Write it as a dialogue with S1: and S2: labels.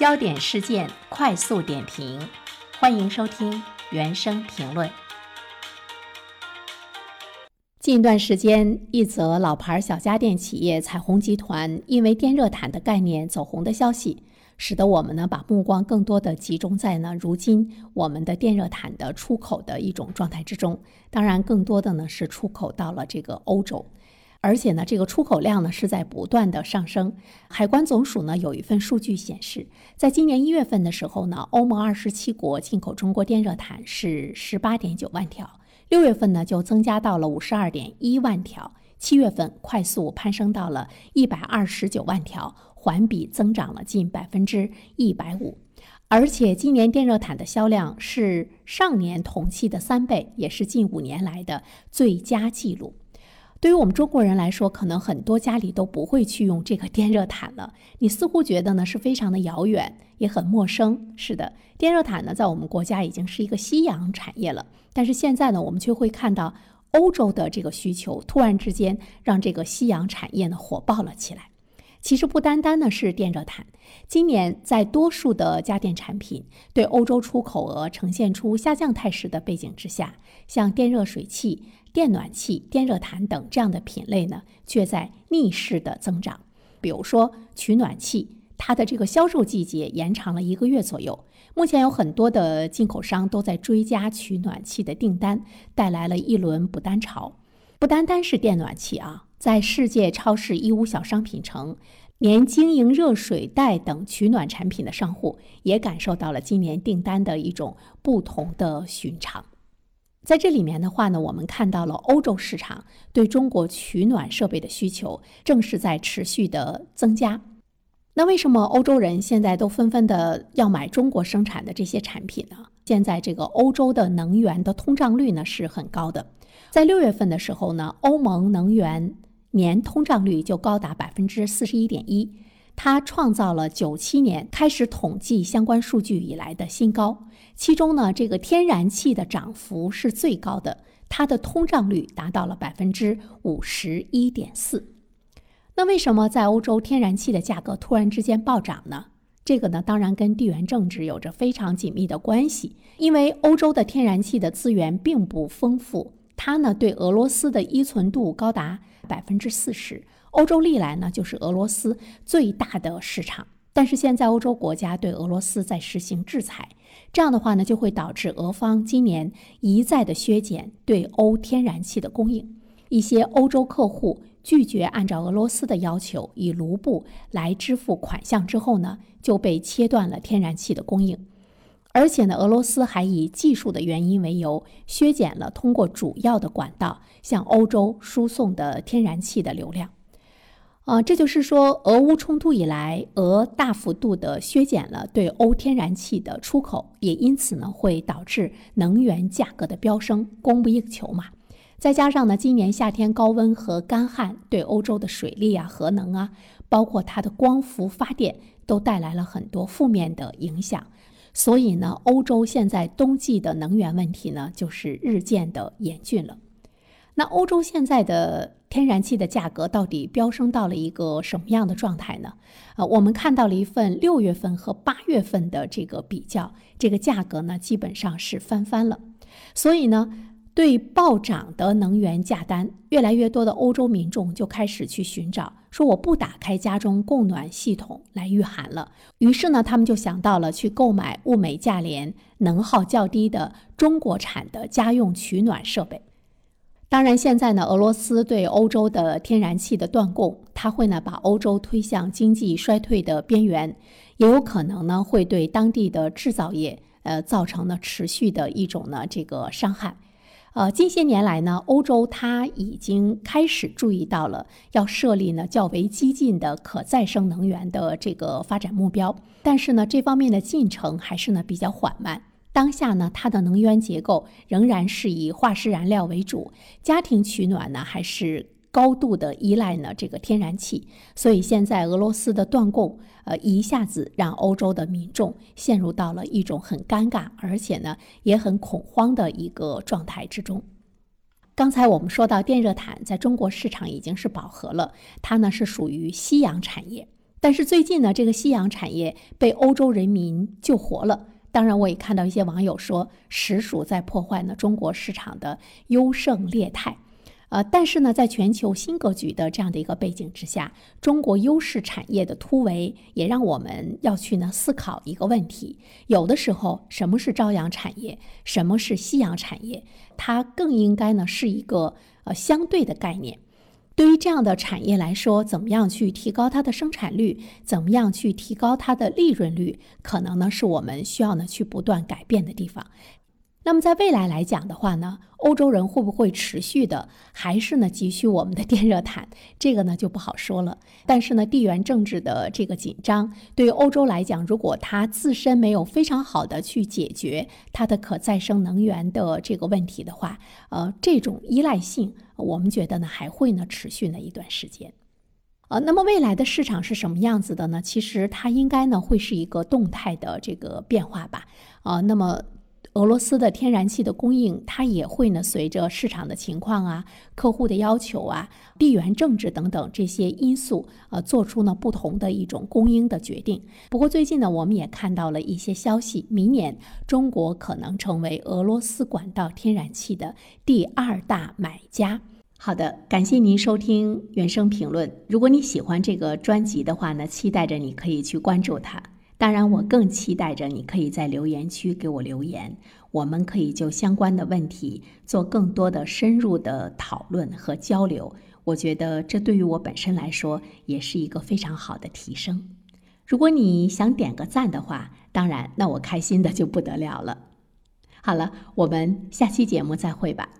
S1: 焦点事件快速点评，欢迎收听原声评论。近段时间，一则老牌小家电企业彩虹集团因为电热毯的概念走红的消息，使得我们呢把目光更多的集中在呢如今我们的电热毯的出口的一种状态之中。当然，更多的呢是出口到了这个欧洲。而且呢，这个出口量呢是在不断的上升。海关总署呢有一份数据显示，在今年一月份的时候呢，欧盟二十七国进口中国电热毯是十八点九万条，六月份呢就增加到了五十二点一万条，七月份快速攀升到了一百二十九万条，环比增长了近百分之一百五。而且今年电热毯的销量是上年同期的三倍，也是近五年来的最佳记录。对于我们中国人来说，可能很多家里都不会去用这个 电热毯了。你似乎觉得呢是非常的遥远，也很陌生。是的，电热毯呢在我们国家已经是一个夕阳产业了。但是现在呢，我们却会看到欧洲的这个需求突然之间让这个夕阳产业呢火爆了起来。其实不单单呢是电热毯，今年在多数的家电产品对欧洲出口额呈现出下降态势的背景之下，像电热水器。电暖气、电热毯等这样的品类呢，却在逆势的增长。比如说取暖器，它的这个销售季节延长了一个月左右。目前有很多的进口商都在追加取暖器的订单，带来了一轮补单潮。不单单是电暖气啊，在世界超市义乌小商品城，连经营热水袋等取暖产品的商户也感受到了今年订单的一种不同的寻常。在这里面的话呢，我们看到了欧洲市场对中国取暖设备的需求正是在持续的增加。那为什么欧洲人现在都纷纷的要买中国生产的这些产品呢？现在这个欧洲的能源的通胀率呢是很高的，在六月份的时候呢，欧盟能源年通胀率就高达百分之四十一点一。它创造了九七年开始统计相关数据以来的新高，其中呢，这个天然气的涨幅是最高的，它的通胀率达到了百分之五十一点四。那为什么在欧洲天然气的价格突然之间暴涨呢？这个呢，当然跟地缘政治有着非常紧密的关系，因为欧洲的天然气的资源并不丰富，它呢对俄罗斯的依存度高达百分之四十。欧洲历来呢就是俄罗斯最大的市场，但是现在欧洲国家对俄罗斯在实行制裁，这样的话呢就会导致俄方今年一再的削减对欧天然气的供应，一些欧洲客户拒绝按照俄罗斯的要求以卢布来支付款项之后呢，就被切断了天然气的供应，而且呢俄罗斯还以技术的原因为由，削减了通过主要的管道向欧洲输送的天然气的流量。啊，这就是说，俄乌冲突以来，俄大幅度的削减了对欧天然气的出口，也因此呢，会导致能源价格的飙升，供不应求嘛。再加上呢，今年夏天高温和干旱，对欧洲的水利啊、核能啊，包括它的光伏发电，都带来了很多负面的影响。所以呢，欧洲现在冬季的能源问题呢，就是日渐的严峻了。那欧洲现在的。天然气的价格到底飙升到了一个什么样的状态呢？呃，我们看到了一份六月份和八月份的这个比较，这个价格呢基本上是翻番了。所以呢，对暴涨的能源价单，越来越多的欧洲民众就开始去寻找，说我不打开家中供暖系统来御寒了。于是呢，他们就想到了去购买物美价廉、能耗较低的中国产的家用取暖设备。当然，现在呢，俄罗斯对欧洲的天然气的断供，它会呢把欧洲推向经济衰退的边缘，也有可能呢会对当地的制造业，呃，造成呢持续的一种呢这个伤害。呃，近些年来呢，欧洲它已经开始注意到了要设立呢较为激进的可再生能源的这个发展目标，但是呢，这方面的进程还是呢比较缓慢。当下呢，它的能源结构仍然是以化石燃料为主，家庭取暖呢还是高度的依赖呢这个天然气。所以现在俄罗斯的断供，呃，一下子让欧洲的民众陷入到了一种很尴尬，而且呢也很恐慌的一个状态之中。刚才我们说到电热毯在中国市场已经是饱和了，它呢是属于夕阳产业。但是最近呢，这个夕阳产业被欧洲人民救活了。当然，我也看到一些网友说，实属在破坏呢中国市场的优胜劣汰。呃，但是呢，在全球新格局的这样的一个背景之下，中国优势产业的突围，也让我们要去呢思考一个问题：有的时候，什么是朝阳产业，什么是夕阳产业，它更应该呢是一个呃相对的概念。对于这样的产业来说，怎么样去提高它的生产率，怎么样去提高它的利润率，可能呢是我们需要呢去不断改变的地方。那么在未来来讲的话呢，欧洲人会不会持续的还是呢急需我们的电热毯？这个呢就不好说了。但是呢，地缘政治的这个紧张，对于欧洲来讲，如果它自身没有非常好的去解决它的可再生能源的这个问题的话，呃，这种依赖性，我们觉得呢还会呢持续呢一段时间。呃，那么未来的市场是什么样子的呢？其实它应该呢会是一个动态的这个变化吧。啊，那么。俄罗斯的天然气的供应，它也会呢随着市场的情况啊、客户的要求啊、地缘政治等等这些因素，呃，做出呢不同的一种供应的决定。不过最近呢，我们也看到了一些消息，明年中国可能成为俄罗斯管道天然气的第二大买家。好的，感谢您收听原声评论。如果你喜欢这个专辑的话呢，期待着你可以去关注它。当然，我更期待着你可以在留言区给我留言，我们可以就相关的问题做更多的深入的讨论和交流。我觉得这对于我本身来说也是一个非常好的提升。如果你想点个赞的话，当然，那我开心的就不得了了。好了，我们下期节目再会吧。